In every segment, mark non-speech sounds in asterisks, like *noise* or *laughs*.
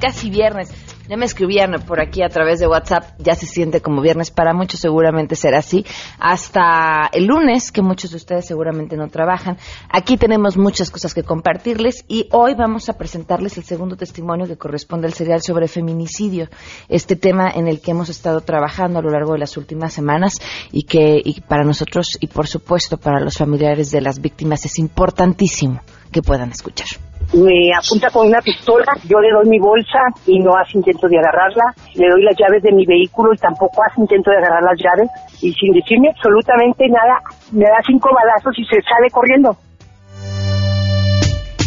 Casi viernes. Ya me escribían por aquí a través de WhatsApp, ya se siente como viernes, para muchos seguramente será así, hasta el lunes, que muchos de ustedes seguramente no trabajan. Aquí tenemos muchas cosas que compartirles y hoy vamos a presentarles el segundo testimonio que corresponde al serial sobre feminicidio, este tema en el que hemos estado trabajando a lo largo de las últimas semanas y que y para nosotros y por supuesto para los familiares de las víctimas es importantísimo que puedan escuchar. Me apunta con una pistola, yo le doy mi bolsa y no hace intento de agarrarla, le doy las llaves de mi vehículo y tampoco hace intento de agarrar las llaves. Y sin decirme absolutamente nada, me da cinco balazos y se sale corriendo.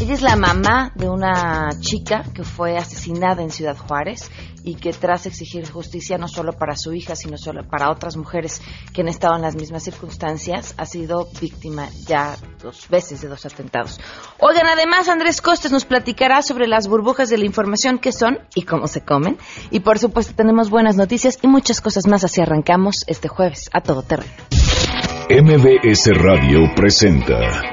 Ella es la mamá de una chica que fue asesinada en Ciudad Juárez y que tras exigir justicia no solo para su hija, sino solo para otras mujeres que han estado en las mismas circunstancias, ha sido víctima ya dos veces de dos atentados. Oigan, además Andrés Costes nos platicará sobre las burbujas de la información que son y cómo se comen. Y por supuesto tenemos buenas noticias y muchas cosas más así arrancamos este jueves a todo terreno. MBS Radio presenta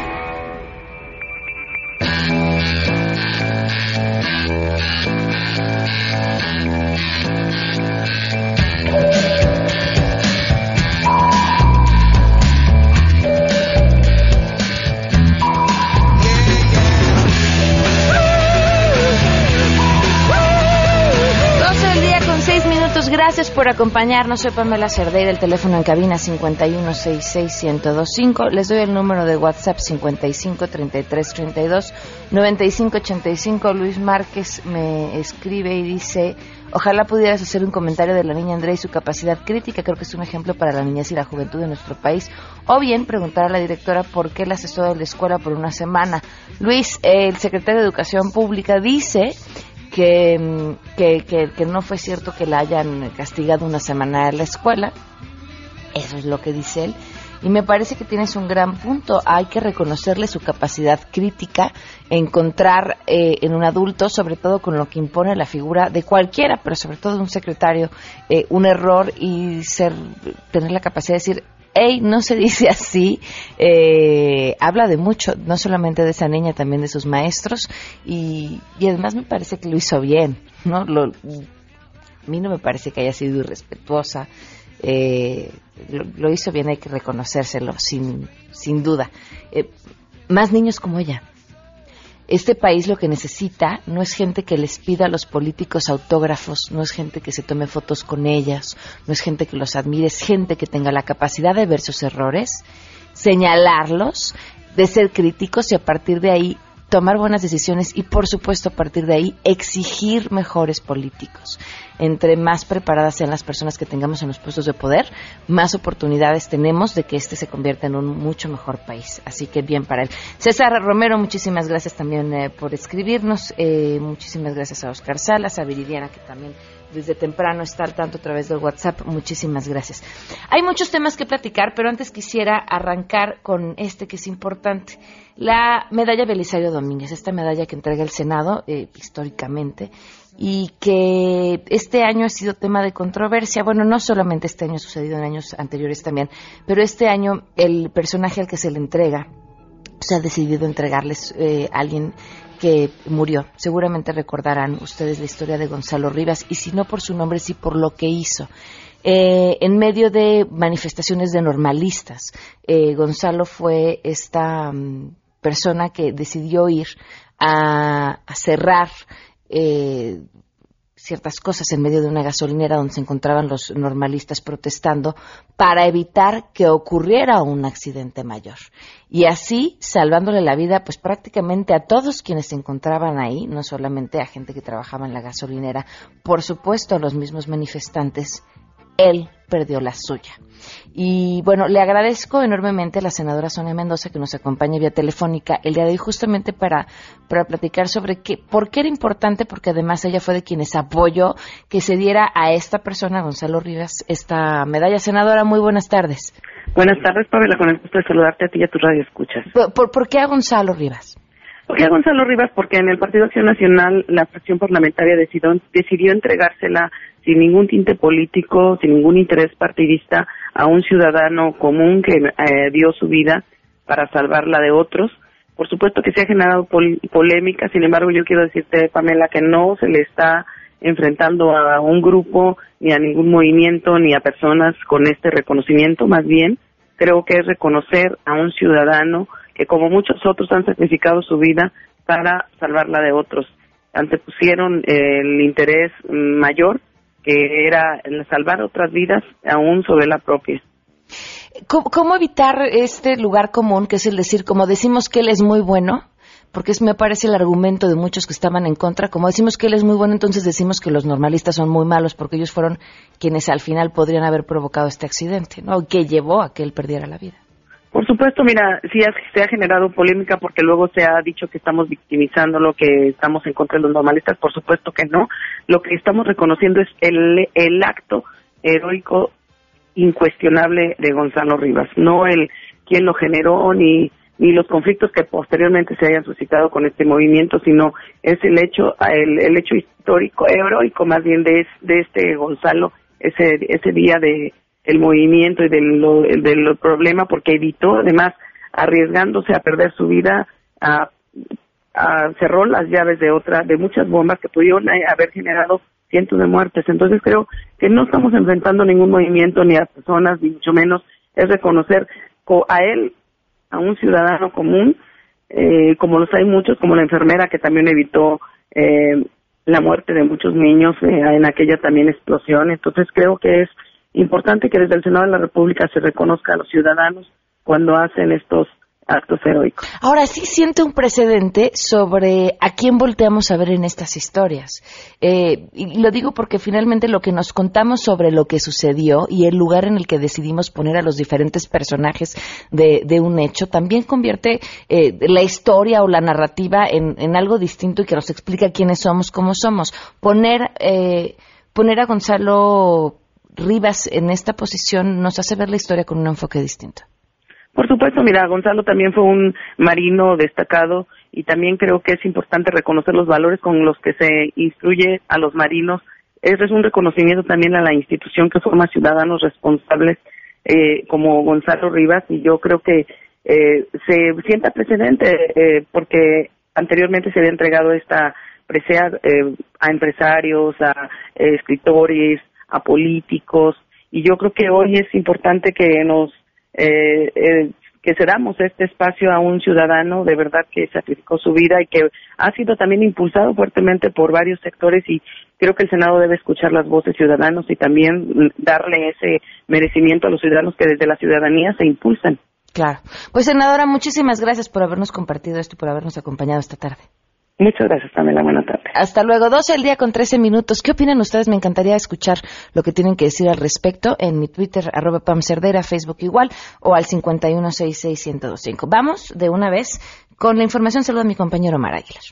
Por acompañarnos. Soy Pamela Cerdeira, el teléfono en cabina 5166125. Les doy el número de WhatsApp 5533329585. Luis Márquez me escribe y dice, ojalá pudieras hacer un comentario de la niña Andrea y su capacidad crítica. Creo que es un ejemplo para la niñez y la juventud de nuestro país. O bien preguntar a la directora por qué la asesora de la escuela por una semana. Luis, el secretario de Educación Pública dice que, que, que, no fue cierto que la hayan castigado una semana en la escuela. Eso es lo que dice él. Y me parece que tienes un gran punto. Hay que reconocerle su capacidad crítica, encontrar eh, en un adulto, sobre todo con lo que impone la figura de cualquiera, pero sobre todo de un secretario, eh, un error y ser, tener la capacidad de decir, hey, no se dice así, eh, habla de mucho, no solamente de esa niña, también de sus maestros, y, y además me parece que lo hizo bien, ¿no? Lo, a mí no me parece que haya sido irrespetuosa, eh, lo, hizo bien, hay que reconocérselo, sin, sin duda. Eh, más niños como ella, este país lo que necesita no es gente que les pida a los políticos autógrafos, no es gente que se tome fotos con ellas, no es gente que los admire, es gente que tenga la capacidad de ver sus errores, señalarlos, de ser críticos y a partir de ahí tomar buenas decisiones y por supuesto a partir de ahí exigir mejores políticos entre más preparadas sean las personas que tengamos en los puestos de poder, más oportunidades tenemos de que este se convierta en un mucho mejor país. Así que bien para él. César Romero, muchísimas gracias también eh, por escribirnos. Eh, muchísimas gracias a Oscar Salas, a Viridiana, que también desde temprano está al tanto a través del WhatsApp. Muchísimas gracias. Hay muchos temas que platicar, pero antes quisiera arrancar con este que es importante. La medalla Belisario Domínguez, esta medalla que entrega el Senado eh, históricamente y que este año ha sido tema de controversia. Bueno, no solamente este año, ha sucedido en años anteriores también, pero este año el personaje al que se le entrega se ha decidido entregarles eh, a alguien que murió. Seguramente recordarán ustedes la historia de Gonzalo Rivas, y si no por su nombre, sí por lo que hizo. Eh, en medio de manifestaciones de normalistas, eh, Gonzalo fue esta mm, persona que decidió ir a cerrar eh, ciertas cosas en medio de una gasolinera donde se encontraban los normalistas protestando para evitar que ocurriera un accidente mayor. Y así, salvándole la vida, pues prácticamente a todos quienes se encontraban ahí, no solamente a gente que trabajaba en la gasolinera, por supuesto a los mismos manifestantes, él perdió la suya. Y bueno, le agradezco enormemente a la senadora Sonia Mendoza que nos acompañe vía telefónica el día de hoy justamente para, para platicar sobre qué, por qué era importante, porque además ella fue de quienes apoyó que se diera a esta persona, Gonzalo Rivas, esta medalla. Senadora, muy buenas tardes. Buenas tardes, Pamela, con el gusto de saludarte a ti y a tu radio escuchas. ¿Por, por, qué a Gonzalo Rivas? ¿Por qué Gonzalo Rivas? Porque en el Partido Acción Nacional la fracción parlamentaria decidió, decidió entregársela sin ningún tinte político, sin ningún interés partidista a un ciudadano común que eh, dio su vida para salvar la de otros. Por supuesto que se ha generado polémica, sin embargo yo quiero decirte, Pamela, que no se le está enfrentando a un grupo, ni a ningún movimiento, ni a personas con este reconocimiento, más bien creo que es reconocer a un ciudadano que como muchos otros han sacrificado su vida para salvar la de otros. Antepusieron el interés mayor que era salvar otras vidas aún sobre la propia. ¿Cómo, evitar este lugar común, que es el decir, como decimos que él es muy bueno, porque es, me parece el argumento de muchos que estaban en contra, como decimos que él es muy bueno, entonces decimos que los normalistas son muy malos, porque ellos fueron quienes al final podrían haber provocado este accidente, ¿no? Que llevó a que él perdiera la vida. Por supuesto, mira, sí se ha generado polémica porque luego se ha dicho que estamos victimizando lo que estamos en contra de los normalistas. Por supuesto que no. Lo que estamos reconociendo es el, el acto heroico incuestionable de Gonzalo Rivas, no el quién lo generó ni ni los conflictos que posteriormente se hayan suscitado con este movimiento, sino es el hecho el, hecho histórico heroico más bien de, de este Gonzalo ese ese día de el movimiento y del, del problema porque evitó además arriesgándose a perder su vida cerró las llaves de otra de muchas bombas que pudieron haber generado cientos de muertes. Entonces creo que no estamos enfrentando ningún movimiento ni a personas ni mucho menos. Es reconocer a él a un ciudadano común eh, como los hay muchos como la enfermera que también evitó eh, la muerte de muchos niños eh, en aquella también explosión. Entonces creo que es importante que desde el Senado de la República se reconozca a los ciudadanos cuando hacen estos actos heroicos. Ahora sí siente un precedente sobre a quién volteamos a ver en estas historias. Eh, y lo digo porque finalmente lo que nos contamos sobre lo que sucedió y el lugar en el que decidimos poner a los diferentes personajes de, un hecho también convierte eh, la historia o la narrativa en, algo distinto y que nos explica quiénes somos, cómo somos. Poner, eh, poner a Gonzalo Rivas en esta posición nos hace ver la historia con un enfoque distinto. Por supuesto, mira, Gonzalo también fue un marino destacado y también creo que es importante reconocer los valores con los que se instruye a los marinos. Ese es un reconocimiento también a la institución que forma ciudadanos responsables eh, como Gonzalo Rivas y yo creo que eh, se sienta precedente eh, porque anteriormente se había entregado esta presea a empresarios, a escritores, a políticos y yo creo que hoy es importante que nos eh, eh, que cedamos este espacio a un ciudadano de verdad que sacrificó su vida y que ha sido también impulsado fuertemente por varios sectores y creo que el Senado debe escuchar las voces ciudadanos y también darle ese merecimiento a los ciudadanos que desde la ciudadanía se impulsan. Claro. Pues senadora, muchísimas gracias por habernos compartido esto y por habernos acompañado esta tarde. Muchas gracias, Pamela. Buenas tardes. Hasta luego. 12 el día con 13 minutos. ¿Qué opinan ustedes? Me encantaría escuchar lo que tienen que decir al respecto en mi Twitter, arroba Pam Cerdera, Facebook igual, o al 5166125. Vamos de una vez con la información. Saludo a mi compañero Mar Aguilar.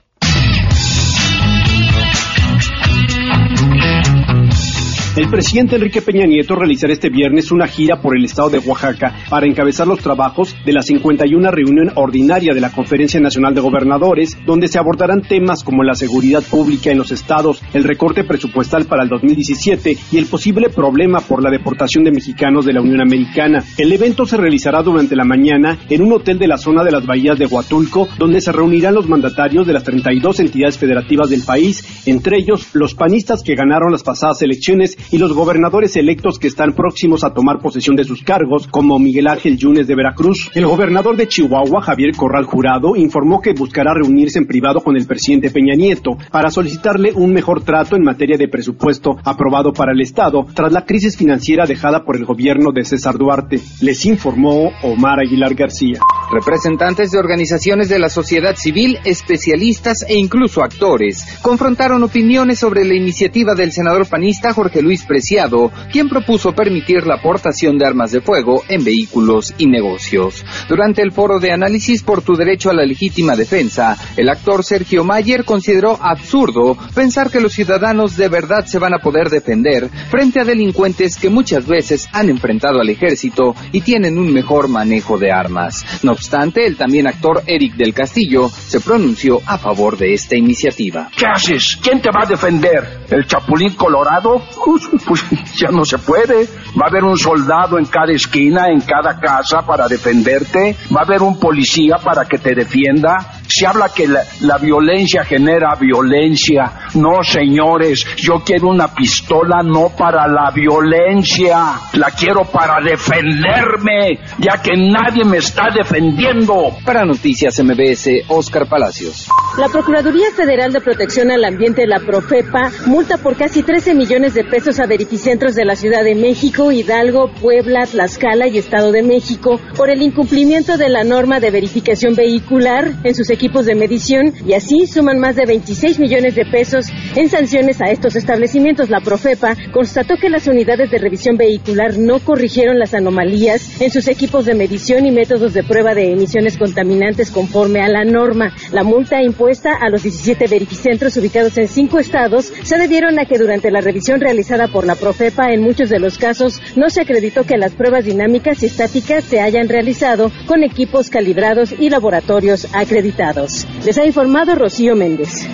El presidente Enrique Peña Nieto realizará este viernes una gira por el estado de Oaxaca para encabezar los trabajos de la 51 reunión ordinaria de la Conferencia Nacional de Gobernadores, donde se abordarán temas como la seguridad pública en los estados, el recorte presupuestal para el 2017 y el posible problema por la deportación de mexicanos de la Unión Americana. El evento se realizará durante la mañana en un hotel de la zona de las bahías de Huatulco, donde se reunirán los mandatarios de las 32 entidades federativas del país, entre ellos los panistas que ganaron las pasadas elecciones y los gobernadores electos que están próximos a tomar posesión de sus cargos, como Miguel Ángel Yunes de Veracruz. El gobernador de Chihuahua, Javier Corral Jurado, informó que buscará reunirse en privado con el presidente Peña Nieto para solicitarle un mejor trato en materia de presupuesto aprobado para el Estado tras la crisis financiera dejada por el gobierno de César Duarte. Les informó Omar Aguilar García. Representantes de organizaciones de la sociedad civil, especialistas e incluso actores confrontaron opiniones sobre la iniciativa del senador panista Jorge Luis Preciado, quien propuso permitir la aportación de armas de fuego en vehículos y negocios. Durante el foro de análisis por tu derecho a la legítima defensa, el actor Sergio Mayer consideró absurdo pensar que los ciudadanos de verdad se van a poder defender frente a delincuentes que muchas veces han enfrentado al ejército y tienen un mejor manejo de armas. Obstante, el también actor Eric del Castillo se pronunció a favor de esta iniciativa. ¿Qué haces? ¿Quién te va a defender? ¿El Chapulín Colorado? Pues, pues, ya no se puede. Va a haber un soldado en cada esquina, en cada casa para defenderte. Va a haber un policía para que te defienda. Se habla que la, la violencia genera violencia. No, señores, yo quiero una pistola no para la violencia. La quiero para defenderme, ya que nadie me está defendiendo. Para Noticias MBS, Oscar Palacios. La Procuraduría Federal de Protección al Ambiente, la Profepa, multa por casi 13 millones de pesos a verificentros de la Ciudad de México, Hidalgo, Puebla, Tlaxcala y Estado de México por el incumplimiento de la norma de verificación vehicular en sus equipos de medición y así suman más de 26 millones de pesos en sanciones a estos establecimientos. La Profepa constató que las unidades de revisión vehicular no corrigieron las anomalías en sus equipos de medición y métodos de prueba de emisiones contaminantes conforme a la norma. La multa impuesta a los 17 verificentros ubicados en cinco estados se debieron a que durante la revisión realizada por la Profepa en muchos de los casos no se acreditó que las pruebas dinámicas y estáticas se hayan realizado con equipos calibrados y laboratorios acreditados. Les ha informado Rocío Méndez.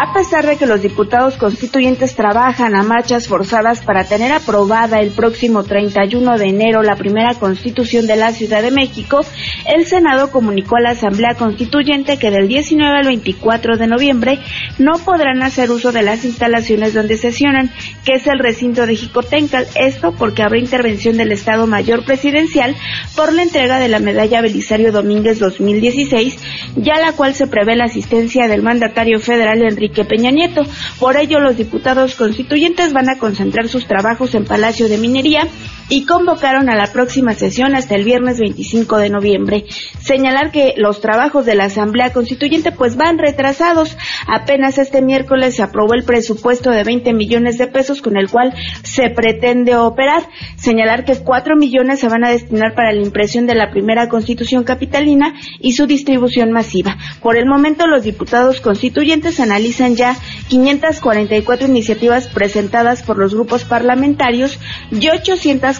A pesar de que los diputados constituyentes trabajan a marchas forzadas para tener aprobada el próximo 31 de enero la primera constitución de la Ciudad de México, el Senado comunicó a la Asamblea Constituyente que del 19 al 24 de noviembre no podrán hacer uso de las instalaciones donde sesionan, que es el recinto de Jicotencal. Esto porque habrá intervención del Estado Mayor Presidencial por la entrega de la medalla Belisario Domínguez 2016, ya la cual se prevé la asistencia del mandatario federal Enrique que Peña Nieto. Por ello, los diputados constituyentes van a concentrar sus trabajos en Palacio de Minería y convocaron a la próxima sesión hasta el viernes 25 de noviembre. Señalar que los trabajos de la Asamblea Constituyente pues van retrasados. Apenas este miércoles se aprobó el presupuesto de 20 millones de pesos con el cual se pretende operar. Señalar que 4 millones se van a destinar para la impresión de la primera Constitución capitalina y su distribución masiva. Por el momento los diputados constituyentes analizan ya 544 iniciativas presentadas por los grupos parlamentarios y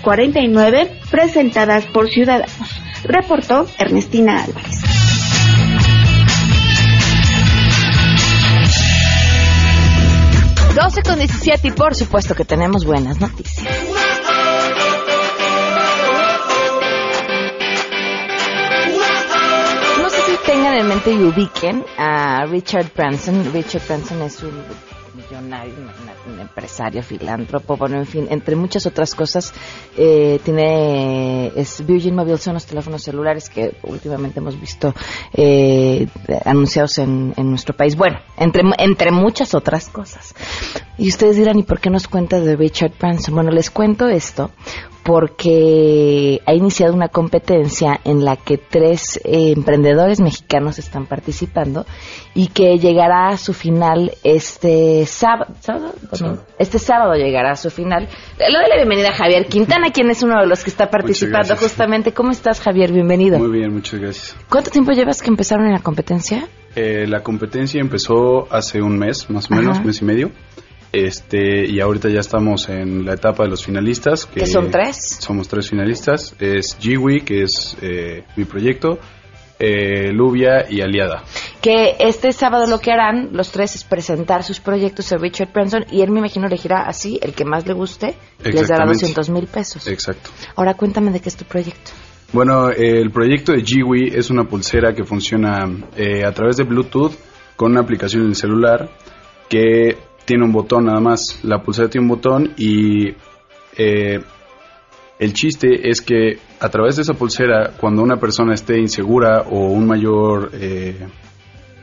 849 presentadas por ciudadanos. Reportó Ernestina Álvarez. Doce con 17 y por supuesto que tenemos buenas noticias. No sé si tengan en mente y ubiquen a Richard Branson. Richard Branson es un millonario, un empresario, filántropo, bueno, en fin, entre muchas otras cosas, eh, tiene, es Virgin Mobile, son los teléfonos celulares que últimamente hemos visto eh, anunciados en, en, nuestro país. Bueno, entre, entre muchas otras cosas. Y ustedes dirán, ¿y por qué nos cuenta de Richard Branson? Bueno, les cuento esto porque ha iniciado una competencia en la que tres eh, emprendedores mexicanos están participando y que llegará a su final este sábado. ¿sábado? Este sábado llegará a su final. Le doy la bienvenida a Javier Quintana, quien es uno de los que está participando justamente. ¿Cómo estás, Javier? Bienvenido. Muy bien, muchas gracias. ¿Cuánto tiempo llevas que empezaron en la competencia? Eh, la competencia empezó hace un mes, más o menos, Ajá. mes y medio. Este, y ahorita ya estamos en la etapa de los finalistas. Que ¿Que son tres? Somos tres finalistas. Es Jiwi, que es eh, mi proyecto, eh, Lubia y Aliada. Que este sábado lo que harán los tres es presentar sus proyectos a Richard Branson y él me imagino elegirá así, el que más le guste, les dará Exactamente. 200 mil pesos. Exacto. Ahora cuéntame de qué es tu proyecto. Bueno, eh, el proyecto de Jiwi es una pulsera que funciona eh, a través de Bluetooth con una aplicación en el celular que tiene un botón nada más. La pulsera tiene un botón y eh, el chiste es que a través de esa pulsera, cuando una persona esté insegura o un mayor, eh,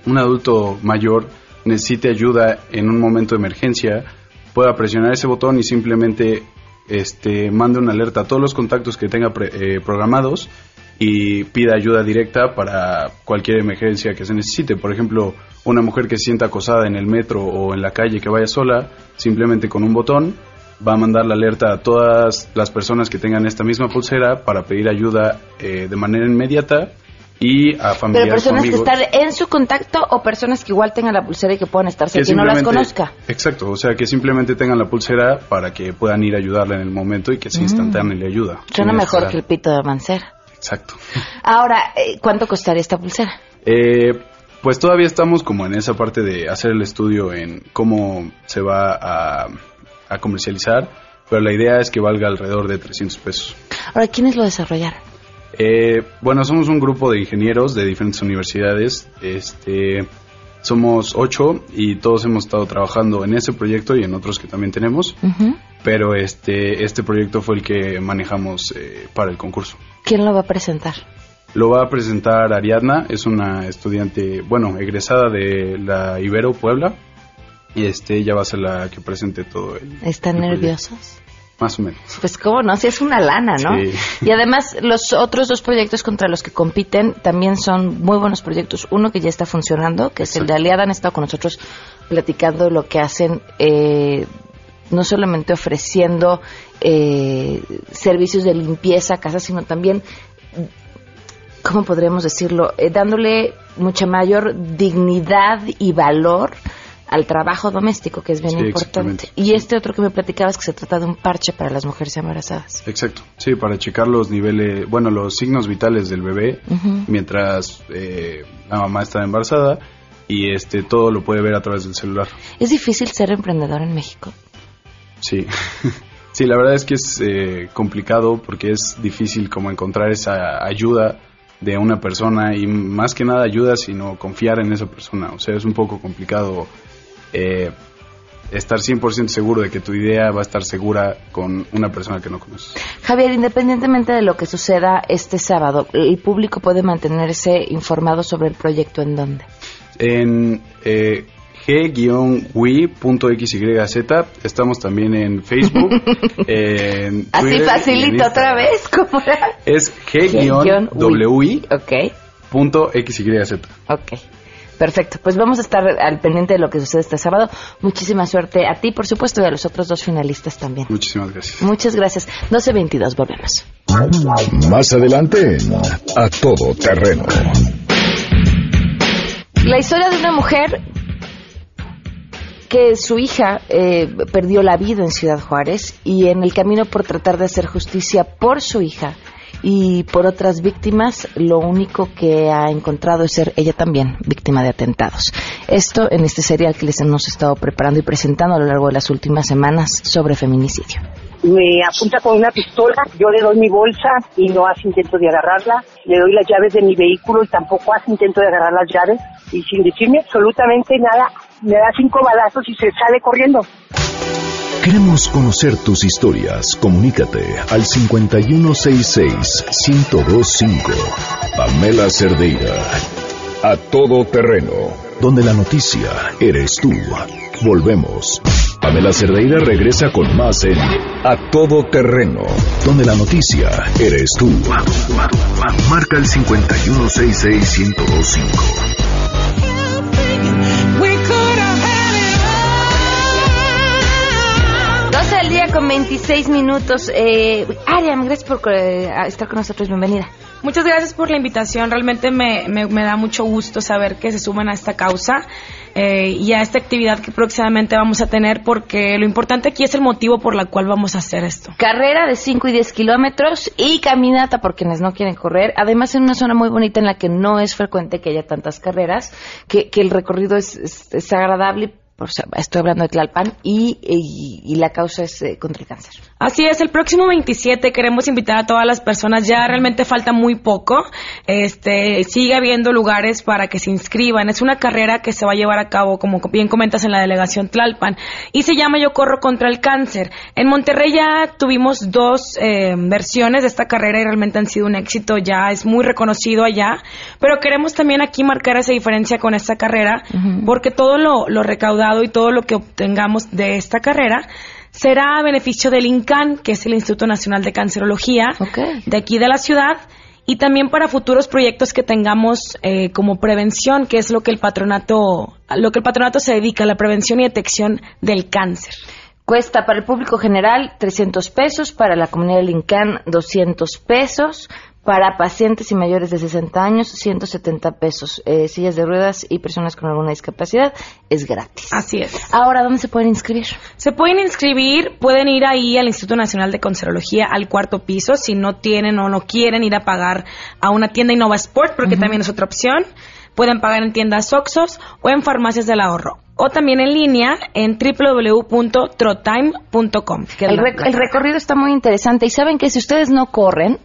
un adulto mayor necesite ayuda en un momento de emergencia, pueda presionar ese botón y simplemente este, mande una alerta a todos los contactos que tenga pre- eh, programados y pida ayuda directa para cualquier emergencia que se necesite. Por ejemplo, una mujer que se sienta acosada en el metro o en la calle que vaya sola, simplemente con un botón va a mandar la alerta a todas las personas que tengan esta misma pulsera para pedir ayuda eh, de manera inmediata y a Pero familiares o personas que están en su contacto o personas que igual tengan la pulsera y que puedan estar Que cerca y no las conozca. Exacto, o sea, que simplemente tengan la pulsera para que puedan ir a ayudarla en el momento y que sea Mm. instantánea la ayuda. Suena mejor que el pito de Mancera. Exacto. Ahora, eh, ¿cuánto costaría esta pulsera? Eh, pues todavía estamos como en esa parte de hacer el estudio en cómo se va a, a comercializar, pero la idea es que valga alrededor de 300 pesos. Ahora, ¿quiénes lo desarrollaron? Eh, bueno, somos un grupo de ingenieros de diferentes universidades. Este, somos ocho y todos hemos estado trabajando en ese proyecto y en otros que también tenemos. Pero este, este proyecto fue el que manejamos eh, para el concurso. ¿Quién lo va a presentar? Lo va a presentar Ariadna, es una estudiante, bueno, egresada de la Ibero Puebla. Y este, ella va a ser la que presente todo el, ¿Están el nerviosos? Más o menos. Pues cómo no, si es una lana, ¿no? Sí. Y además los otros dos proyectos contra los que compiten también son muy buenos proyectos. Uno que ya está funcionando, que es el de Aliada, han estado con nosotros platicando lo que hacen, eh, no solamente ofreciendo eh, servicios de limpieza a casa, sino también, ¿cómo podríamos decirlo? Eh, dándole mucha mayor dignidad y valor al trabajo doméstico, que es bien Sí, importante. Y este otro que me platicabas que se trata de un parche para las mujeres embarazadas. Exacto, sí, para checar los niveles, bueno, los signos vitales del bebé mientras eh, la mamá está embarazada y este todo lo puede ver a través del celular. ¿Es difícil ser emprendedor en México? Sí, *laughs* sí, la verdad es que es eh, complicado porque es difícil como encontrar esa ayuda de una persona y más que nada ayuda, sino confiar en esa persona. O sea, es un poco complicado eh, estar 100% seguro de que tu idea va a estar segura con una persona que no conoces. Javier, independientemente de lo que suceda este sábado, ¿el público puede mantenerse informado sobre el proyecto en dónde? En eh, g-wi.xyz estamos también en Facebook. *laughs* en Así Twitter y en facilito otra vez, ¿cómo era? Es G-wi. g-wi.xyz. Ok. Perfecto, pues vamos a estar al pendiente de lo que sucede este sábado. Muchísima suerte a ti, por supuesto, y a los otros dos finalistas también. Muchísimas gracias. Muchas gracias. 12.22, volvemos. Más adelante A Todo Terreno. La historia de una mujer que su hija eh, perdió la vida en Ciudad Juárez y en el camino por tratar de hacer justicia por su hija y por otras víctimas, lo único que ha encontrado es ser ella también víctima de atentados. Esto en este serial que les hemos estado preparando y presentando a lo largo de las últimas semanas sobre feminicidio. me apunta con una pistola, yo le doy mi bolsa y no hace intento de agarrarla, le doy las llaves de mi vehículo y tampoco hace intento de agarrar las llaves y sin decirme absolutamente nada, me da cinco balazos y se sale corriendo. Queremos conocer tus historias. Comunícate al 5166-1025. Pamela Cerdeira. A todo terreno. Donde la noticia eres tú. Volvemos. Pamela Cerdeira regresa con más en A todo terreno. Donde la noticia eres tú. Marca el 5166-1025. 12 del día con 26 minutos. Eh, Ariam, gracias por eh, estar con nosotros. Bienvenida. Muchas gracias por la invitación. Realmente me, me- me da mucho gusto saber que se suman a esta causa eh, y a esta actividad que próximamente vamos a tener porque lo importante aquí es el motivo por la cual vamos a hacer esto. Carrera de 5 y 10 kilómetros y caminata por quienes no quieren correr. Además, en una zona muy bonita en la que no es frecuente que haya tantas carreras, que, que el recorrido es, es- es agradable. Por, estoy hablando de Tlalpan y, y- y la causa es eh, contra el cáncer. Así es, el próximo 27 queremos invitar a todas las personas, ya realmente falta muy poco, este, sigue habiendo lugares para que se inscriban, es una carrera que se va a llevar a cabo, como bien comentas, en la delegación Tlalpan, y se llama Yo Corro contra el Cáncer. En Monterrey ya tuvimos dos eh, versiones de esta carrera y realmente han sido un éxito, ya es muy reconocido allá, pero queremos también aquí marcar esa diferencia con esta carrera, porque todo lo, lo recaudado y todo lo que obtengamos de esta carrera será a beneficio del INCAN, que es el Instituto Nacional de Cancerología, de aquí de la ciudad, y también para futuros proyectos que tengamos eh, como prevención, que es lo que el patronato, a lo que el patronato se dedica, la prevención y detección del cáncer. Cuesta para el público general 300 pesos, para la comunidad del INCAN 200 pesos, para pacientes y mayores de 60 años 170 pesos. Eh, sillas de ruedas y personas con alguna discapacidad es gratis. Así es. Ahora, ¿dónde se pueden inscribir? Se pueden inscribir, pueden ir ahí al Instituto Nacional de Conserología al cuarto piso si no tienen o no quieren ir a pagar a una tienda Innova Sport, porque también es otra opción. Pueden pagar en tiendas Oxos o en farmacias del ahorro o también en línea en www.trotime.com. El, el, recorrido está muy interesante y saben que si ustedes no corren,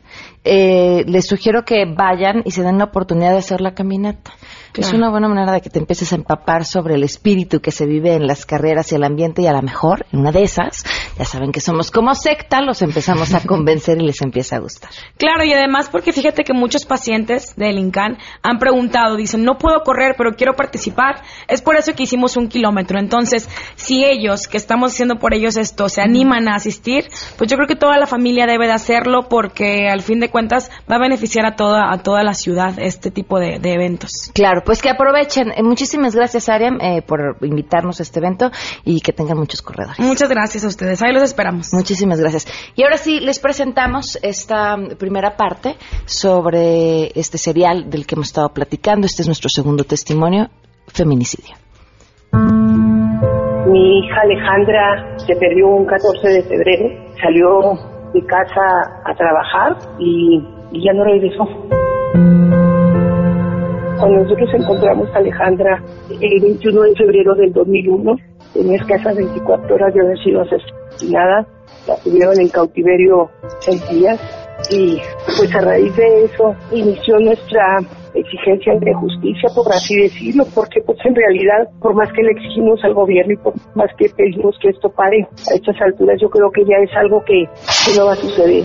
eh, les sugiero que vayan y se den la oportunidad de hacer la caminata. Es una buena manera de que te empieces a empapar sobre el espíritu que se vive en las carreras y el ambiente y a lo mejor, en una de esas, ya saben que somos como secta, los empezamos a convencer y les empieza a gustar. Claro, y además porque fíjate que muchos pacientes del INCAN han preguntado, dicen, no puedo correr, pero quiero participar. Es por eso que hicimos un kilómetro. Entonces, si ellos, que estamos haciendo por ellos esto, se animan a asistir, pues yo creo que toda la familia debe de hacerlo porque al fin de cuentas va a beneficiar a toda, a toda la ciudad este tipo de, de eventos. Claro, pues que aprovechen. Eh, muchísimas gracias, Ariam, eh, por invitarnos a este evento y que tengan muchos corredores. Muchas gracias a ustedes. Ahí los esperamos. Muchísimas gracias. Y ahora sí, les presentamos esta primera parte sobre este serial del que hemos estado platicando. Este es nuestro segundo testimonio, feminicidio. Mi hija Alejandra se perdió un 14 de febrero, salió de casa a trabajar y, ya no regresó. Cuando nosotros encontramos a Alejandra el 21 de febrero del 2001, tenía escasas 24 horas de haber sido asesinada, la tuvieron en cautiverio seis días y pues a raíz de eso inició nuestra exigencia de justicia, por así decirlo, porque pues en realidad, por más que le exigimos al gobierno y por más que pedimos que esto pare, a estas alturas yo creo que ya es algo que, no va a suceder.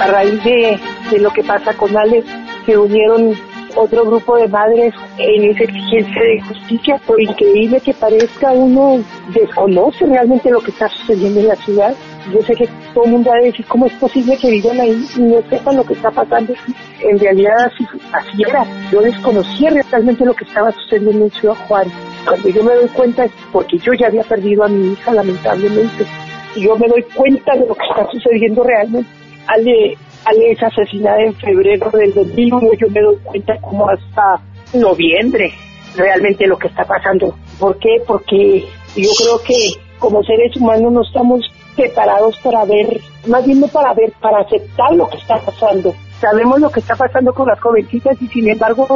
A raíz de, de lo que pasa con Alex, se unieron otro grupo de madres en esa exigencia de justicia. Por increíble que parezca, uno desconoce realmente lo que está sucediendo en la ciudad. Yo sé que todo el mundo va a decir cómo es posible que vivan ahí y no sepan lo que está pasando. En realidad así, era. Yo desconocía realmente lo que estaba sucediendo en Ciudad Juárez. Cuando yo me doy cuenta es porque yo ya había perdido a mi hija lamentablemente. Y yo me doy cuenta de lo que está sucediendo realmente. Ale Ale es asesinada en febrero del 2001, yo me doy cuenta como hasta noviembre realmente lo que está pasando. ¿Por qué? Porque yo creo que como seres humanos no estamos preparados para ver, más bien no para ver, para aceptar lo que está pasando. Sabemos lo que está pasando con las jovencitas y sin embargo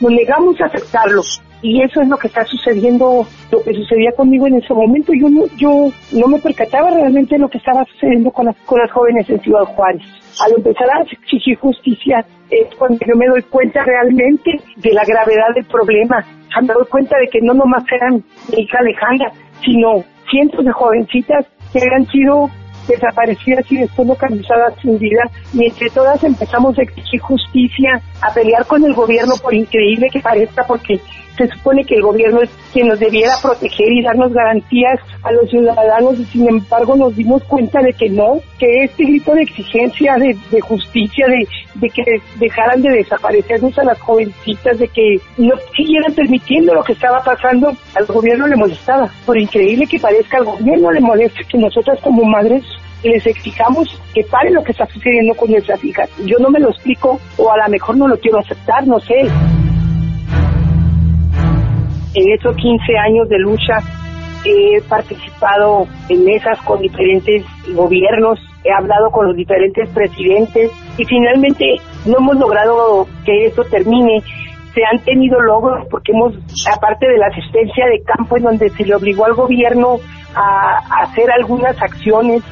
nos negamos a aceptarlo. Y eso es lo que está sucediendo, lo que sucedía conmigo en ese momento. Yo no, yo no me percataba realmente de lo que estaba sucediendo con las, con las jóvenes en Ciudad Juárez al empezar a exigir justicia es cuando yo me doy cuenta realmente de la gravedad del problema. me doy cuenta de que no nomás eran mi hija Alejandra, sino cientos de jovencitas que habían sido desaparecidas y después localizadas sin vida. Y entre todas empezamos a exigir justicia, a pelear con el gobierno por increíble que parezca, porque se supone que el gobierno es quien nos debiera proteger y darnos garantías a los ciudadanos y sin embargo nos dimos cuenta de que no, que este grito de exigencia, de, justicia, de, que dejaran de desaparecernos a las jovencitas, de que no siguieran permitiendo lo que estaba pasando, al gobierno le molestaba. Por increíble que parezca, al gobierno le molesta que nosotras como madres les exijamos que pare lo que está sucediendo con nuestras hijas. Yo no me lo explico o a lo mejor no lo quiero aceptar, no sé en esos 15 años de lucha he participado en mesas con diferentes gobiernos, he hablado con los diferentes presidentes y finalmente no hemos logrado que esto termine. Se han tenido logros porque hemos, aparte de la asistencia de campo en donde se le obligó al gobierno a hacer algunas acciones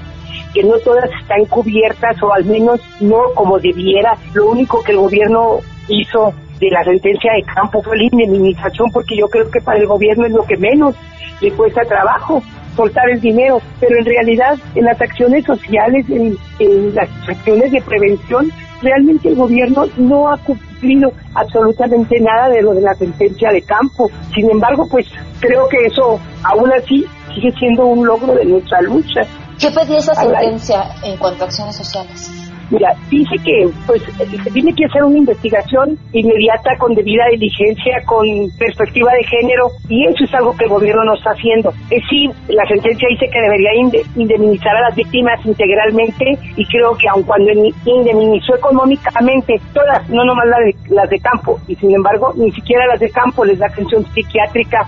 que no todas están cubiertas o al menos no como debiera. Lo único que el gobierno hizo de la sentencia de campo fue la indemnización, porque yo creo que para el gobierno es lo que menos le cuesta trabajo soltar el dinero, pero en realidad en las acciones sociales, en, las acciones de prevención, realmente el gobierno no ha cumplido absolutamente nada de lo de la sentencia de campo. Sin embargo, pues creo que eso aún así sigue siendo un logro de nuestra lucha. ¿Qué pedía esa sentencia en cuanto a acciones sociales? Mira, dice que pues se tiene que hacer una investigación inmediata con debida diligencia, con perspectiva de género, y eso es algo que el gobierno no está haciendo. Es sí, la sentencia dice que debería indemnizar a las víctimas integralmente, y creo que aun cuando indemnizó económicamente todas, no nomás las de, las de campo, y sin embargo ni siquiera las de campo les da atención psiquiátrica,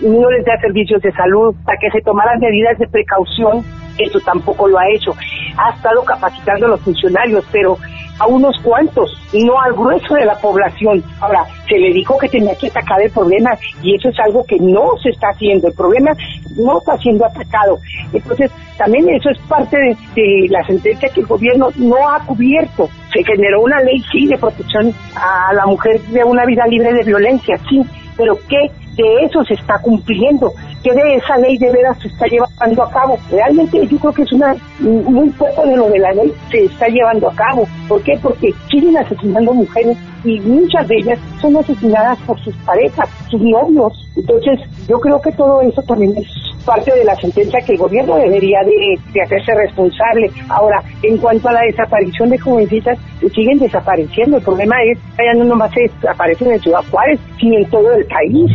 no les da servicios de salud, para que se tomaran medidas de precaución, eso tampoco lo ha hecho. Ha estado capacitando a los funcionarios, pero a unos cuantos, no al grueso de la población. Ahora, se le dijo que tenía que atacar el problema y eso es algo que no se está haciendo. El problema no está siendo atacado. Entonces, también eso es parte de la sentencia que el gobierno no ha cubierto. Se generó una ley, sí, de protección a la mujer de una vida libre de violencia, sí, pero ¿qué de eso se está cumpliendo, que de esa ley de veras se está llevando a cabo. Realmente yo creo que es una muy poco de lo de la ley se está llevando a cabo. ¿Por qué? Porque siguen asesinando mujeres y muchas de ellas son asesinadas por sus parejas, sus novios. Entonces yo creo que todo eso también es parte de la sentencia que el gobierno debería de, hacerse responsable. Ahora, en cuanto a la desaparición de jovencitas, siguen desapareciendo. El problema es ya no nomás se desaparecen en Ciudad Juárez, sino en todo el país.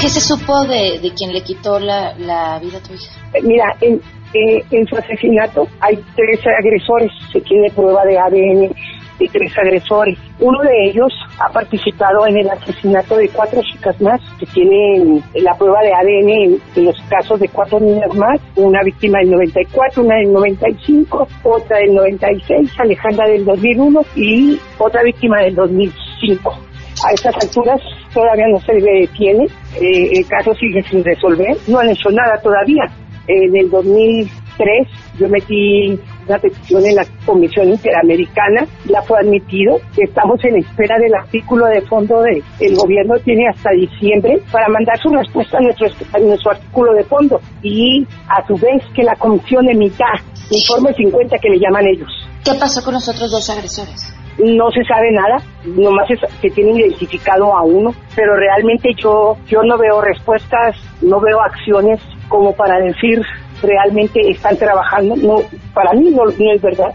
¿Qué se supo de, de quien le quitó la, la vida a tu hija? Eh, mira, en, eh, en su asesinato hay tres agresores, se tiene prueba de ADN de tres agresores. Uno de ellos ha participado en el asesinato de cuatro chicas más que tienen la prueba de ADN en, los casos de cuatro niñas más, una víctima del 94, una del 95, otra del 96, Alejandra del 2001 y otra víctima del 2005. A estas alturas todavía no se detiene, eh, el caso sigue sin resolver, no han hecho nada todavía. En el 2003 yo metí una petición en la Comisión Interamericana, ya fue admitido, estamos en espera del artículo de fondo de el gobierno tiene hasta diciembre para mandar su respuesta a nuestro, a nuestro artículo de fondo y a su vez que la comisión emita informe 50 que le llaman ellos. ¿Qué pasó con los otros dos agresores? No se sabe nada, nomás se tienen identificado a uno, pero realmente yo, yo no veo respuestas, no veo acciones como para decir realmente están trabajando. No, para mí no, es verdad.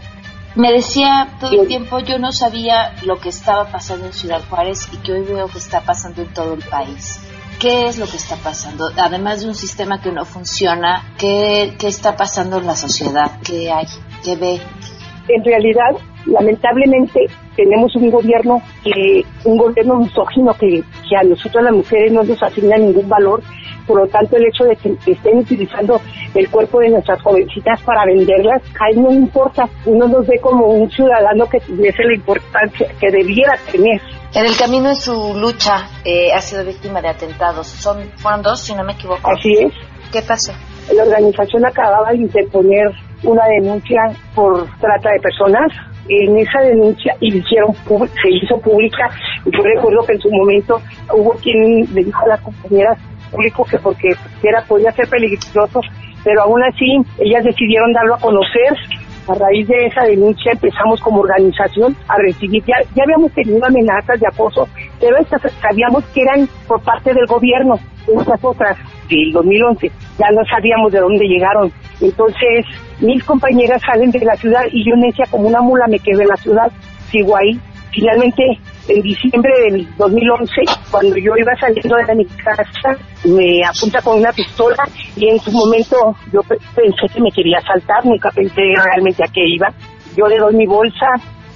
Me decía todo el tiempo, yo no sabía lo que estaba pasando en Ciudad Juárez y que hoy veo que está pasando en todo el país. ¿Qué es lo que está pasando? Además de un sistema que no funciona, ¿qué, qué está pasando en la sociedad? ¿Qué hay? ¿Qué ve? En realidad, lamentablemente tenemos un gobierno que un gobierno misógino que, que a nosotros las mujeres no nos asigna ningún valor. Por lo tanto el hecho de que estén utilizando el cuerpo de nuestras jovencitas para venderlas a él no importa. Uno nos ve como un ciudadano que tuviese la importancia que debiera tener. En el camino de su lucha eh, ha sido víctima de atentados. Son fueron dos si no me equivoco. Así es. Qué pasó la organización acababa de interponer una denuncia por trata de personas en esa denuncia hicieron se hizo pública. Yo recuerdo que en su momento hubo quien le dijo a las compañeras público que porque era podía ser peligroso, pero aún así ellas decidieron darlo a conocer. A raíz de esa denuncia empezamos como organización a recibir, ya, ya habíamos tenido amenazas de acoso, pero estas sabíamos que eran por parte del gobierno, estas otras del 2011, ya no sabíamos de dónde llegaron. Entonces, mis compañeras salen de la ciudad y yo necia como una mula me quedé en la ciudad, sigo ahí. Finalmente, en diciembre del 2011, cuando yo iba saliendo de mi casa, me apunta con una pistola y en su momento yo pensé que me quería saltar, nunca pensé realmente a qué iba. Yo le doy mi bolsa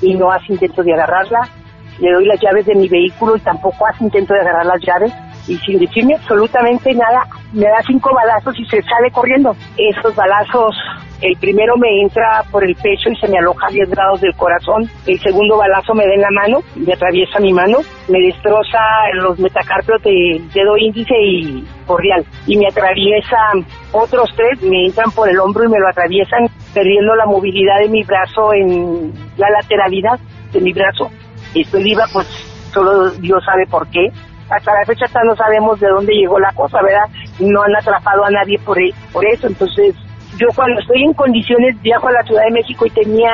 y no hace intento de agarrarla, le doy las llaves de mi vehículo y tampoco hace intento de agarrar las llaves y sin decirme absolutamente nada, me da cinco balazos y se sale corriendo. Esos balazos, el primero me entra por el pecho y se me aloja a 10 grados del corazón. El segundo balazo me da en la mano, me atraviesa mi mano, me destroza los metacarpios del dedo índice y cordial. Y me atraviesa otros tres, me entran por el hombro y me lo atraviesan, perdiendo la movilidad de mi brazo en la lateralidad de mi brazo. Estoy viva, pues solo Dios sabe por qué hasta la fecha hasta no sabemos de dónde llegó la cosa, ¿verdad? No han atrapado a nadie por, e, por eso, entonces yo cuando estoy en condiciones viajo a la Ciudad de México y tenía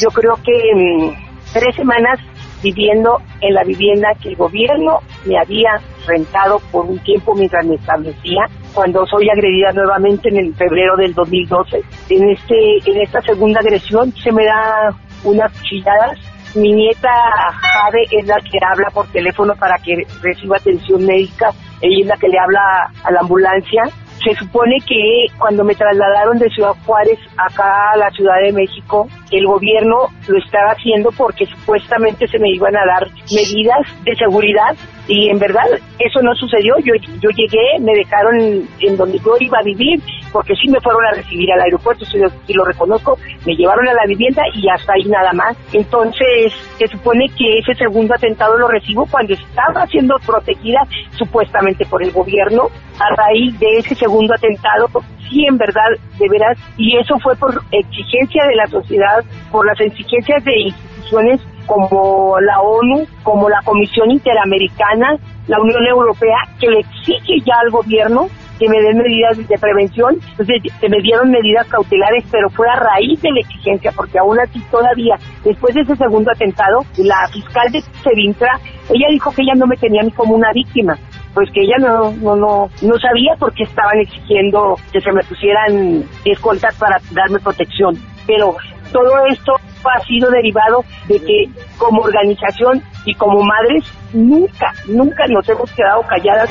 yo creo que mm, tres semanas viviendo en la vivienda que el gobierno me había rentado por un tiempo mientras me establecía cuando soy agredida nuevamente en el febrero del 2012. En este en esta segunda agresión se me da unas cuchilladas. Mi nieta Jade es la que habla por teléfono para que reciba atención médica. Ella es la que le habla a la ambulancia se supone que cuando me trasladaron de Ciudad Juárez acá a la Ciudad de México, el gobierno lo estaba haciendo porque supuestamente se me iban a dar medidas de seguridad y en verdad eso no sucedió. Yo, yo llegué, me dejaron en donde yo iba a vivir, porque sí me fueron a recibir al aeropuerto, si si lo reconozco, me llevaron a la vivienda y hasta ahí nada más. Entonces, se supone que ese segundo atentado lo recibo cuando estaba siendo protegida supuestamente por el gobierno a raíz de ese segundo atentado sí en verdad de veras y eso fue por exigencia de la sociedad por las exigencias de instituciones como la ONU, como la Comisión Interamericana, la Unión Europea, que le exige ya al gobierno que me den medidas de prevención. Entonces, se me dieron medidas cautelares, pero fue a raíz de la exigencia, porque aún así todavía, después de ese segundo atentado, la fiscal de Sevintra, ella dijo que ella no me tenía ni como una víctima, pues que ella no, no, no, no sabía por qué estaban exigiendo que se me pusieran escoltas para darme protección. Pero todo esto ha sido derivado de que como organización y como madres nunca, nunca nos hemos quedado calladas.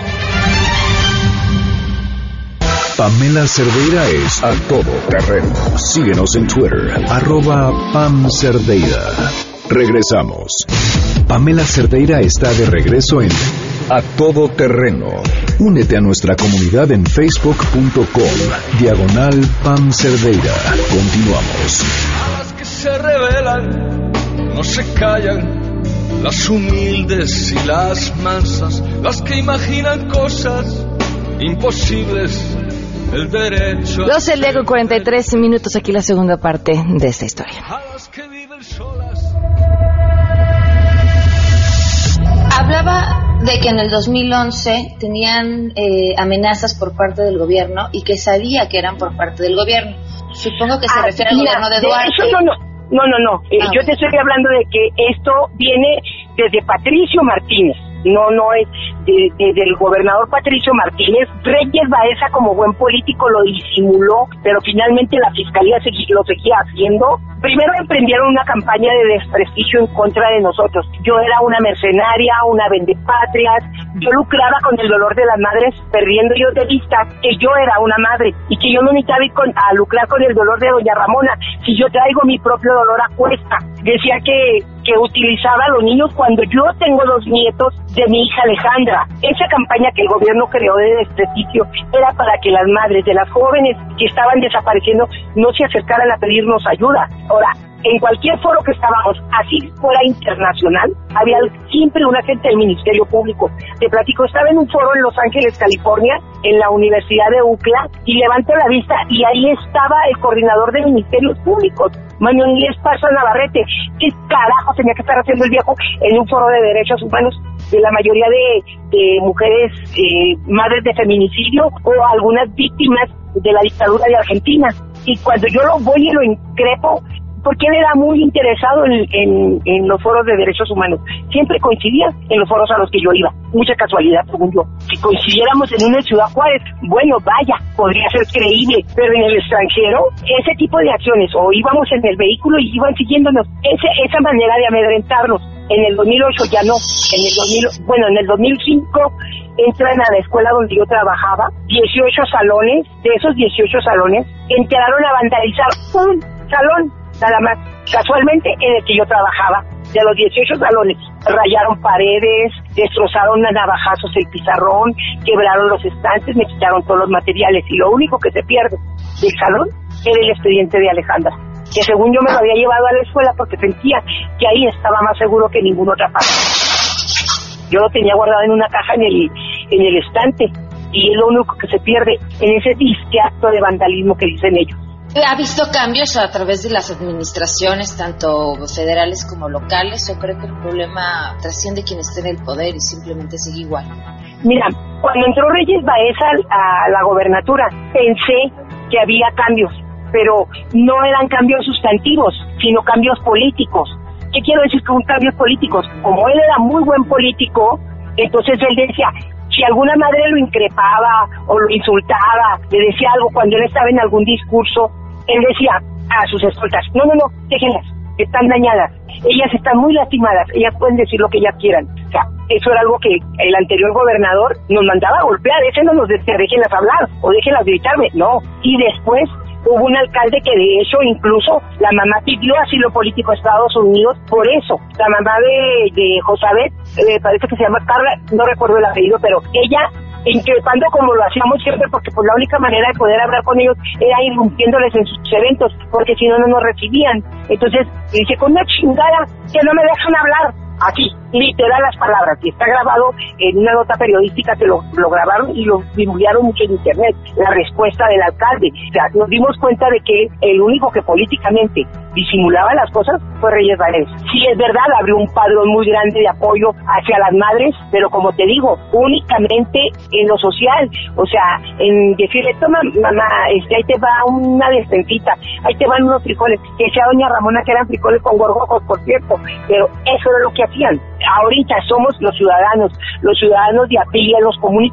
Pamela Cerdeira es a todo terreno. Síguenos en Twitter, arroba Pam Cerdeira. Regresamos. Pamela Cerdeira está de regreso en A Todo Terreno. Únete a nuestra comunidad en facebook.com, diagonal Pam Cerdeira. Continuamos. Las que se rebelan, no se callan. Las humildes y las mansas, las que imaginan cosas imposibles. El derecho. 12 Lego y 43 minutos aquí la segunda parte de esta historia. Hablaba de que en el 2011 tenían eh, amenazas por parte del gobierno y que sabía que eran por parte del gobierno. Supongo que se Ah, refiere al gobierno de de Duarte. eso no, no, no, no, no. Eh, Ah, yo te estoy hablando de que esto viene desde Patricio Martínez. No, no es de- de- del gobernador Patricio Martínez. Reyes Baeza, como buen político, lo disimuló, pero finalmente la fiscalía lo seguía haciendo. Primero emprendieron una campaña de desprestigio en contra de nosotros. Yo era una mercenaria, una vendepatrias. Yo lucraba con el dolor de las madres, perdiendo yo de vista que yo era una madre y que yo no necesitaba ir a lucrar con el dolor de doña Ramona si yo traigo mi propio dolor a cuesta. Decía que, que utilizaba a los niños cuando yo tengo los nietos de mi hija Alejandra. Esa campaña que el gobierno creó de desprestigio era para que las madres de las jóvenes que estaban desapareciendo no se acercaran a pedirnos ayuda. Ahora, en cualquier foro que estábamos, así fuera internacional, había siempre un agente del Ministerio Público. Te platico, estaba en un foro en Los Ángeles, California, en la Universidad de UCLA, y levanto la vista y ahí estaba el coordinador de Ministerios Públicos, Manuel Inglés Parza Navarrete. ¿Qué carajo tenía que estar haciendo el viejo en un foro de derechos humanos de la mayoría de, de mujeres eh, madres de feminicidio o algunas víctimas de la dictadura de Argentina? Y cuando yo lo voy y lo increpo, porque él era muy interesado en, en, los foros de derechos humanos. Siempre coincidía en los foros a los que yo iba. Mucha casualidad, según yo. Si coincidiéramos en una Ciudad Juárez, bueno, vaya, podría ser creíble, pero en el extranjero, ese tipo de acciones, o íbamos en el vehículo y iban siguiéndonos, esa manera de amedrentarnos. En el 2008 ya no, en el 2000, bueno, en el 2005 entran a la escuela donde yo trabajaba, 18 salones, de esos 18 salones, entraron a vandalizar un salón, nada más, casualmente en el que yo trabajaba. De los 18 salones, rayaron paredes, destrozaron a navajazos el pizarrón, quebraron los estantes, me quitaron todos los materiales y lo único que se pierde del salón era el expediente de Alejandra, que según yo me lo había llevado a la escuela porque sentía que ahí estaba más seguro que en ninguna otra parte. Yo lo tenía guardado en una caja en el, en el estante y es lo único que se pierde en ese disque acto de vandalismo que dicen ellos. ¿Ha visto cambios a través de las administraciones, tanto federales como locales, o cree que el problema trasciende quien esté en el poder y simplemente sigue igual? Mira, cuando entró Reyes Baeza a la gobernatura, pensé que había cambios, pero no eran cambios sustantivos, sino cambios políticos. ¿Qué quiero decir con cambios políticos? Como él era muy buen político, entonces él decía, Si alguna madre lo increpaba o lo insultaba, le decía algo cuando él estaba en algún discurso, él decía a sus escoltas, no, no, no, déjenlas, están dañadas, ellas están muy lastimadas, ellas pueden decir lo que ellas quieran. O sea, eso era algo que el anterior gobernador nos mandaba a golpear, ese no nos decía, déjenlas hablar o déjenlas gritarme, no. Y después hubo un alcalde que de hecho incluso la mamá pidió asilo político a Estados Unidos por eso. La mamá de, de Josabet, eh, parece que se llama Carla, no recuerdo el apellido, pero ella increpando como lo hacíamos siempre, porque pues la única manera de poder hablar con ellos era irrumpiéndoles en sus eventos, porque si no, no nos recibían. Entonces, dice, con una chingada que no me dejan hablar, aquí, literal las palabras, y está grabado en una nota periodística que lo, lo grabaron y lo divulgaron mucho en internet, la respuesta del alcalde. O sea, nos dimos cuenta de que el único que políticamente disimulaba las cosas fue Reyes Valdés. Sí, es verdad, abrió un padrón muy grande de apoyo hacia las madres, pero como te digo, únicamente en lo social, o sea, en decirle, toma mamá, este, ahí te va una despensita, ahí te van unos frijoles, que sea doña Ramona que eran frijoles con gorgojos, por cierto, pero eso era lo que hacían. Ahorita somos los ciudadanos, los ciudadanos de a los comunes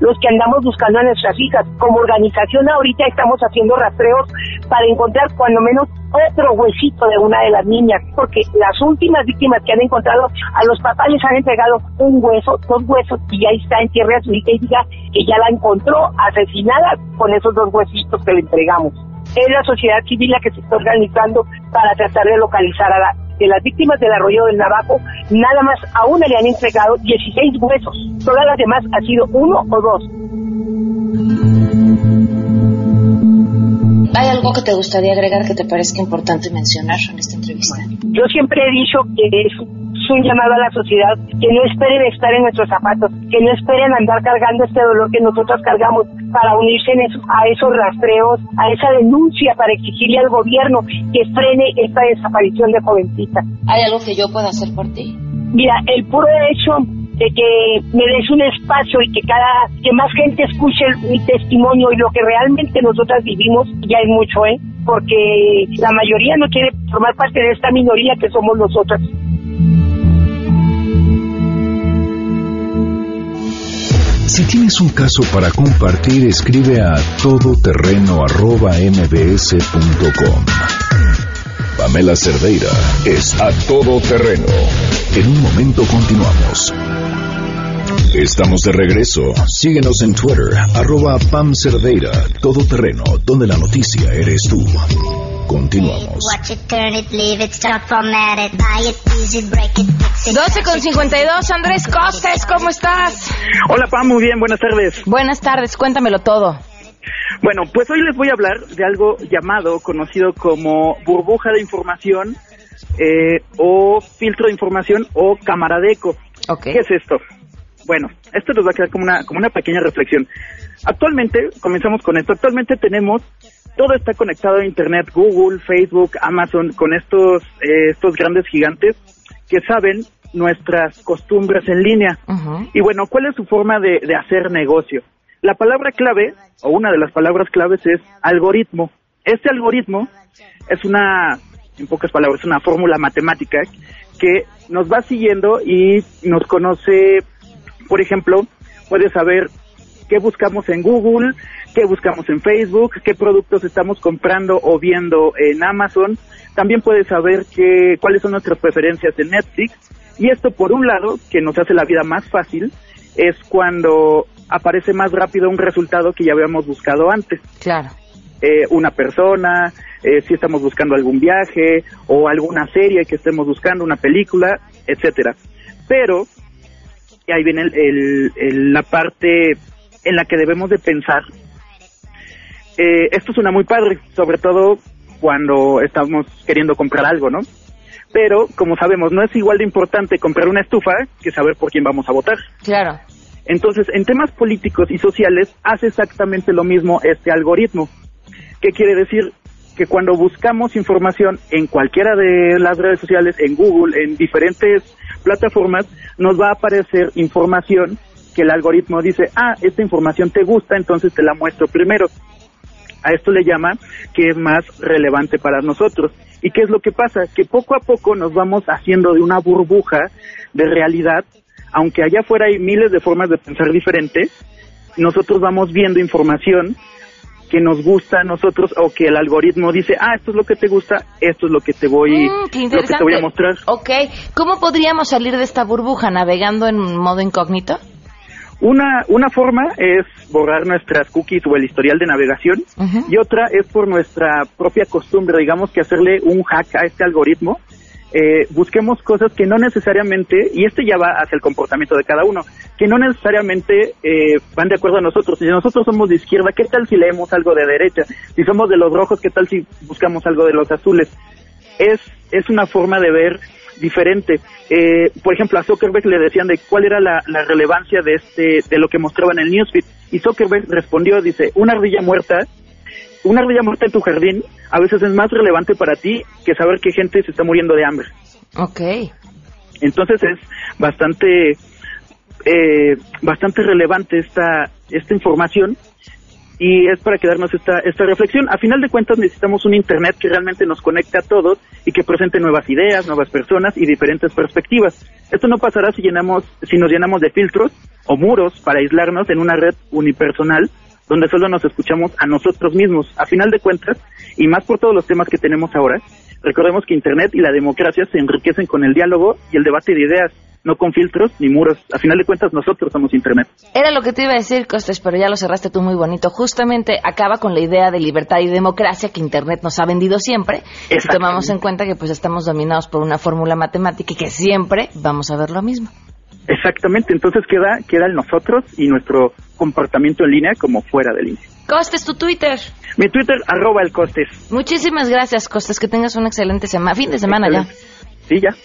los que andamos buscando a nuestras hijas. Como organización ahorita estamos haciendo rastreos para encontrar cuando menos otro huesito de una de las niñas, porque las últimas víctimas que han encontrado, a los papás les han entregado un hueso, dos huesos, y ahí está en tierra azul y diga que ya la encontró asesinada con esos dos huesitos que le entregamos. Es la sociedad civil la que se está organizando para tratar de localizar a la de las víctimas del arroyo del Navajo, nada más a una le han entregado 16 huesos. Todas las demás han sido uno o dos. ¿Hay algo que te gustaría agregar que te parezca importante mencionar en esta entrevista? Yo siempre he dicho que es un llamado a la sociedad que no esperen estar en nuestros zapatos, que no esperen andar cargando este dolor que nosotros cargamos para unirse a esos rastreos, a esa denuncia para exigirle al gobierno que frene esta desaparición de jovencita. ¿Hay algo que yo pueda hacer por ti? Mira, el puro hecho de que me des un espacio y que cada que más gente escuche mi testimonio y lo que realmente nosotras vivimos ya es mucho, ¿eh? Porque la mayoría no quiere formar parte de esta minoría que somos nosotras. Si tienes un caso para compartir, escribe a todoterreno.mbs.com. Pamela Cerdeira es a todoterreno. En un momento continuamos. Estamos de regreso. Síguenos en Twitter, arroba Pam Cerdeira, todoterreno, donde la noticia eres tú. Continuamos. 12 con 52, Andrés Costes, ¿cómo estás? Hola Pam, muy bien, buenas tardes. Buenas tardes, cuéntamelo todo. Bueno, pues hoy les voy a hablar de algo llamado, conocido como burbuja de información eh, o filtro de información o camaradeco. Okay. ¿Qué es esto? Bueno, esto nos va a quedar como una, como una pequeña reflexión. Actualmente, comenzamos con esto, actualmente tenemos, todo está conectado a Internet, Google, Facebook, Amazon, con estos, eh, estos grandes gigantes que saben nuestras costumbres en línea. Y bueno, ¿cuál es su forma de, de hacer negocio? La palabra clave, o una de las palabras claves es algoritmo. Este algoritmo es una, en pocas palabras, una fórmula matemática que nos va siguiendo y nos conoce, por ejemplo, puede saber qué buscamos en Google, qué buscamos en Facebook, qué productos estamos comprando o viendo en Amazon. También puede saber qué, cuáles son nuestras preferencias en Netflix. Y esto, por un lado, que nos hace la vida más fácil, es cuando aparece más rápido un resultado que ya habíamos buscado antes. Claro. Eh, una persona, eh, si estamos buscando algún viaje o alguna serie que estemos buscando, una película, etcétera. Pero y ahí viene el, el, la parte en la que debemos de pensar. Eh, esto suena muy padre, sobre todo cuando estamos queriendo comprar algo, ¿no? Pero, como sabemos, no es igual de importante comprar una estufa que saber por quién vamos a votar. Claro. Entonces, en temas políticos y sociales hace exactamente lo mismo este algoritmo. ¿Qué quiere decir? Que cuando buscamos información en cualquiera de las redes sociales, en Google, en diferentes plataformas, nos va a aparecer información que el algoritmo dice, ah, esta información te gusta, entonces te la muestro primero. A esto le llama que es más relevante para nosotros. ¿Y qué es lo que pasa? Que poco a poco nos vamos haciendo de una burbuja de realidad aunque allá afuera hay miles de formas de pensar diferente, nosotros vamos viendo información que nos gusta a nosotros o que el algoritmo dice, ah, esto es lo que te gusta, esto es lo que te voy, Mm, qué lo que te voy a mostrar. Ok, ¿cómo podríamos salir de esta burbuja navegando en modo incógnito? Una, una forma es borrar nuestras cookies o el historial de navegación y otra es por nuestra propia costumbre, digamos que hacerle un hack a este algoritmo. Eh, busquemos cosas que no necesariamente, y este ya va hacia el comportamiento de cada uno, que no necesariamente eh, van de acuerdo a nosotros. Si nosotros somos de izquierda, ¿qué tal si leemos algo de derecha? Si somos de los rojos, ¿qué tal si buscamos algo de los azules? Es, es una forma de ver diferente. Eh, por ejemplo, a Zuckerberg le decían de cuál era la, relevancia de este, de lo que mostraba en el newsfeed, y Zuckerberg respondió, dice, una ardilla muerta, una ardilla muerta en tu jardín, a veces es más relevante para ti que saber que gente se está muriendo de hambre. Ok. Entonces es bastante, eh, bastante relevante esta, esta información y es para quedarnos esta, esta reflexión. A final de cuentas necesitamos un Internet que realmente nos conecte a todos y que presente nuevas ideas, nuevas personas y diferentes perspectivas. Esto no pasará si, llenamos, si nos llenamos de filtros o muros para aislarnos en una red unipersonal donde solo nos escuchamos a nosotros mismos. A final de cuentas, y más por todos los temas que tenemos ahora, recordemos que Internet y la democracia se enriquecen con el diálogo y el debate de ideas, no con filtros ni muros. A final de cuentas, nosotros somos Internet. Era lo que te iba a decir, Costes, pero ya lo cerraste tú muy bonito. Justamente acaba con la idea de libertad y democracia que Internet nos ha vendido siempre. Si tomamos en cuenta que pues estamos dominados por una fórmula matemática y que siempre vamos a ver lo mismo. Exactamente, entonces queda, queda el nosotros y nuestro comportamiento en línea como fuera de línea. Costes, tu Twitter. Mi Twitter, arroba el Costes. Muchísimas gracias, Costes. Que tengas una excelente semana, fin de semana ya.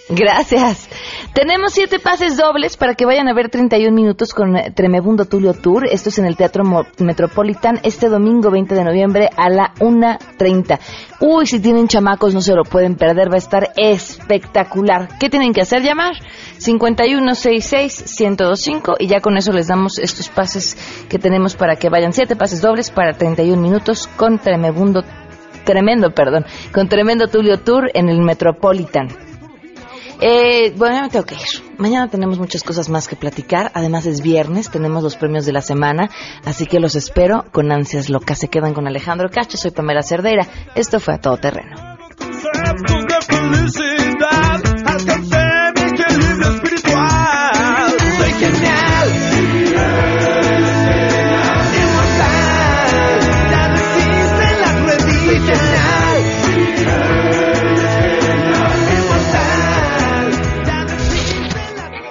Gracias. Tenemos siete pases dobles para que vayan a ver 31 minutos con eh, Tremebundo Tulio Tour. Esto es en el Teatro Mo- Metropolitan este domingo 20 de noviembre a la 1.30. Uy, si tienen chamacos no se lo pueden perder, va a estar espectacular. ¿Qué tienen que hacer? Llamar 5166-1025 y ya con eso les damos estos pases que tenemos para que vayan. Siete pases dobles para 31 minutos con Tremebundo tremendo, perdón, con tremendo Tulio Tour en el Metropolitan. Eh, bueno, ya me tengo que ir. Mañana tenemos muchas cosas más que platicar. Además es viernes, tenemos los premios de la semana, así que los espero con ansias locas. Se quedan con Alejandro Cacho, soy Pamela Cerdeira. Esto fue a todo terreno.